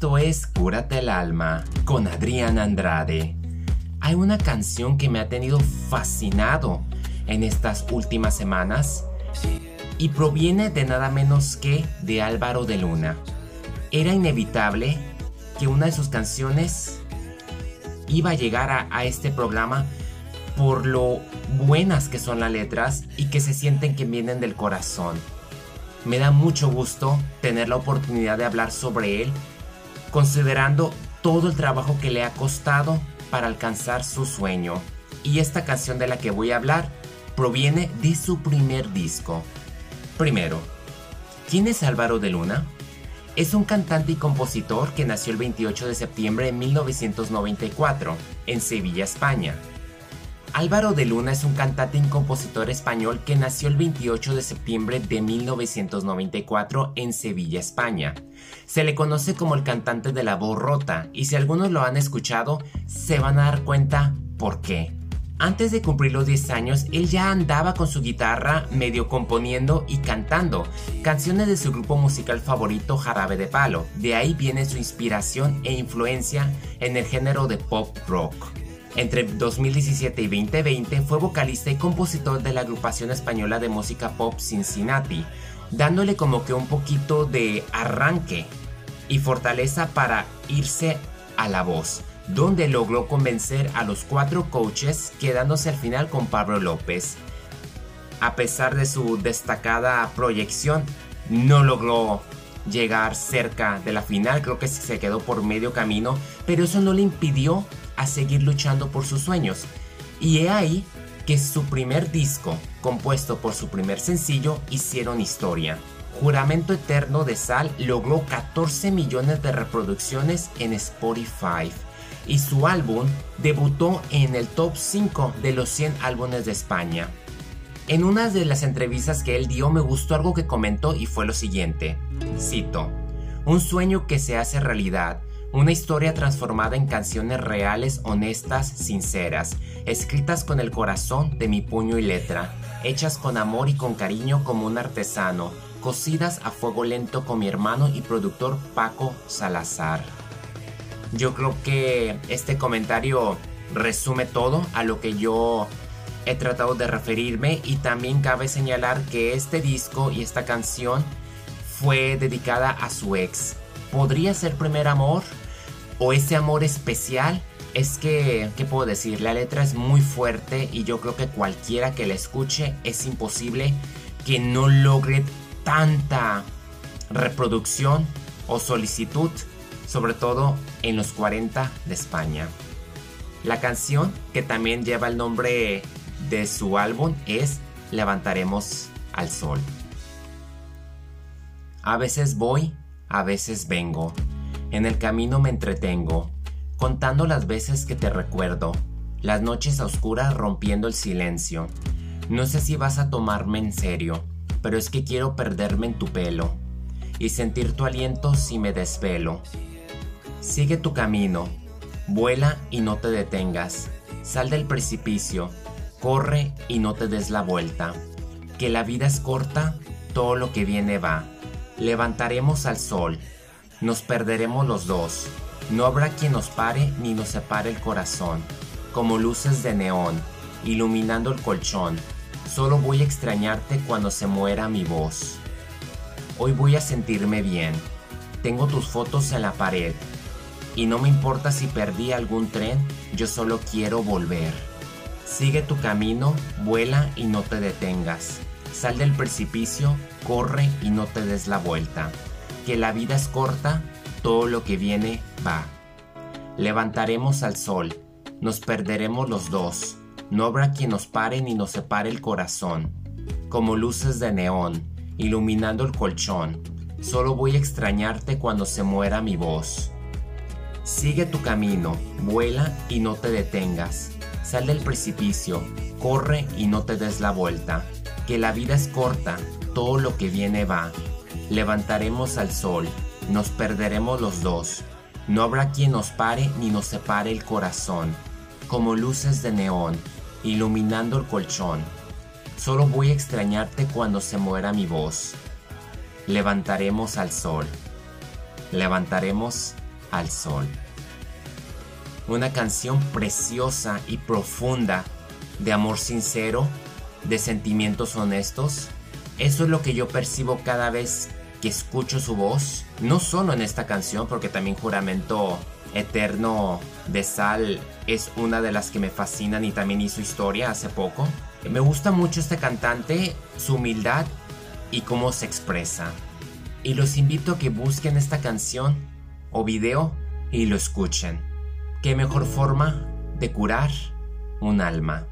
Esto es Cúrate el alma con Adrián Andrade. Hay una canción que me ha tenido fascinado en estas últimas semanas y proviene de nada menos que de Álvaro de Luna. Era inevitable que una de sus canciones iba a llegar a, a este programa por lo buenas que son las letras y que se sienten que vienen del corazón. Me da mucho gusto tener la oportunidad de hablar sobre él, considerando todo el trabajo que le ha costado para alcanzar su sueño. Y esta canción de la que voy a hablar proviene de su primer disco. Primero, ¿quién es Álvaro de Luna? Es un cantante y compositor que nació el 28 de septiembre de 1994 en Sevilla, España. Álvaro de Luna es un cantante y compositor español que nació el 28 de septiembre de 1994 en Sevilla, España. Se le conoce como el cantante de la voz rota y si algunos lo han escuchado se van a dar cuenta por qué. Antes de cumplir los 10 años, él ya andaba con su guitarra medio componiendo y cantando canciones de su grupo musical favorito Jarabe de Palo. De ahí viene su inspiración e influencia en el género de pop rock. Entre 2017 y 2020 fue vocalista y compositor de la agrupación española de música pop Cincinnati, dándole como que un poquito de arranque y fortaleza para irse a la voz, donde logró convencer a los cuatro coaches quedándose al final con Pablo López. A pesar de su destacada proyección, no logró llegar cerca de la final, creo que se quedó por medio camino, pero eso no le impidió a seguir luchando por sus sueños. Y he ahí que su primer disco, compuesto por su primer sencillo, hicieron historia. Juramento Eterno de Sal logró 14 millones de reproducciones en Spotify y su álbum debutó en el top 5 de los 100 álbumes de España. En una de las entrevistas que él dio me gustó algo que comentó y fue lo siguiente, cito, un sueño que se hace realidad, una historia transformada en canciones reales, honestas, sinceras, escritas con el corazón de mi puño y letra, hechas con amor y con cariño como un artesano, cocidas a fuego lento con mi hermano y productor Paco Salazar. Yo creo que este comentario resume todo a lo que yo he tratado de referirme y también cabe señalar que este disco y esta canción fue dedicada a su ex. ¿Podría ser primer amor? ¿O ese amor especial? Es que, ¿qué puedo decir? La letra es muy fuerte y yo creo que cualquiera que la escuche es imposible que no logre tanta reproducción o solicitud, sobre todo en los 40 de España. La canción, que también lleva el nombre de su álbum, es Levantaremos al Sol. A veces voy, a veces vengo. En el camino me entretengo, contando las veces que te recuerdo, las noches oscuras rompiendo el silencio. No sé si vas a tomarme en serio, pero es que quiero perderme en tu pelo y sentir tu aliento si me desvelo. Sigue tu camino, vuela y no te detengas, sal del precipicio, corre y no te des la vuelta, que la vida es corta, todo lo que viene va. Levantaremos al sol, nos perderemos los dos. No habrá quien nos pare ni nos separe el corazón, como luces de neón, iluminando el colchón. Solo voy a extrañarte cuando se muera mi voz. Hoy voy a sentirme bien. Tengo tus fotos en la pared. Y no me importa si perdí algún tren, yo solo quiero volver. Sigue tu camino, vuela y no te detengas. Sal del precipicio, corre y no te des la vuelta. Que la vida es corta, todo lo que viene va. Levantaremos al sol, nos perderemos los dos. No habrá quien nos pare ni nos separe el corazón. Como luces de neón, iluminando el colchón. Solo voy a extrañarte cuando se muera mi voz. Sigue tu camino, vuela y no te detengas. Sal del precipicio, corre y no te des la vuelta que la vida es corta, todo lo que viene va. Levantaremos al sol, nos perderemos los dos. No habrá quien nos pare ni nos separe el corazón, como luces de neón, iluminando el colchón. Solo voy a extrañarte cuando se muera mi voz. Levantaremos al sol. Levantaremos al sol. Una canción preciosa y profunda de amor sincero, de sentimientos honestos. Eso es lo que yo percibo cada vez que escucho su voz. No solo en esta canción, porque también Juramento Eterno de Sal es una de las que me fascinan y también hizo historia hace poco. Me gusta mucho este cantante, su humildad y cómo se expresa. Y los invito a que busquen esta canción o video y lo escuchen. ¿Qué mejor forma de curar un alma?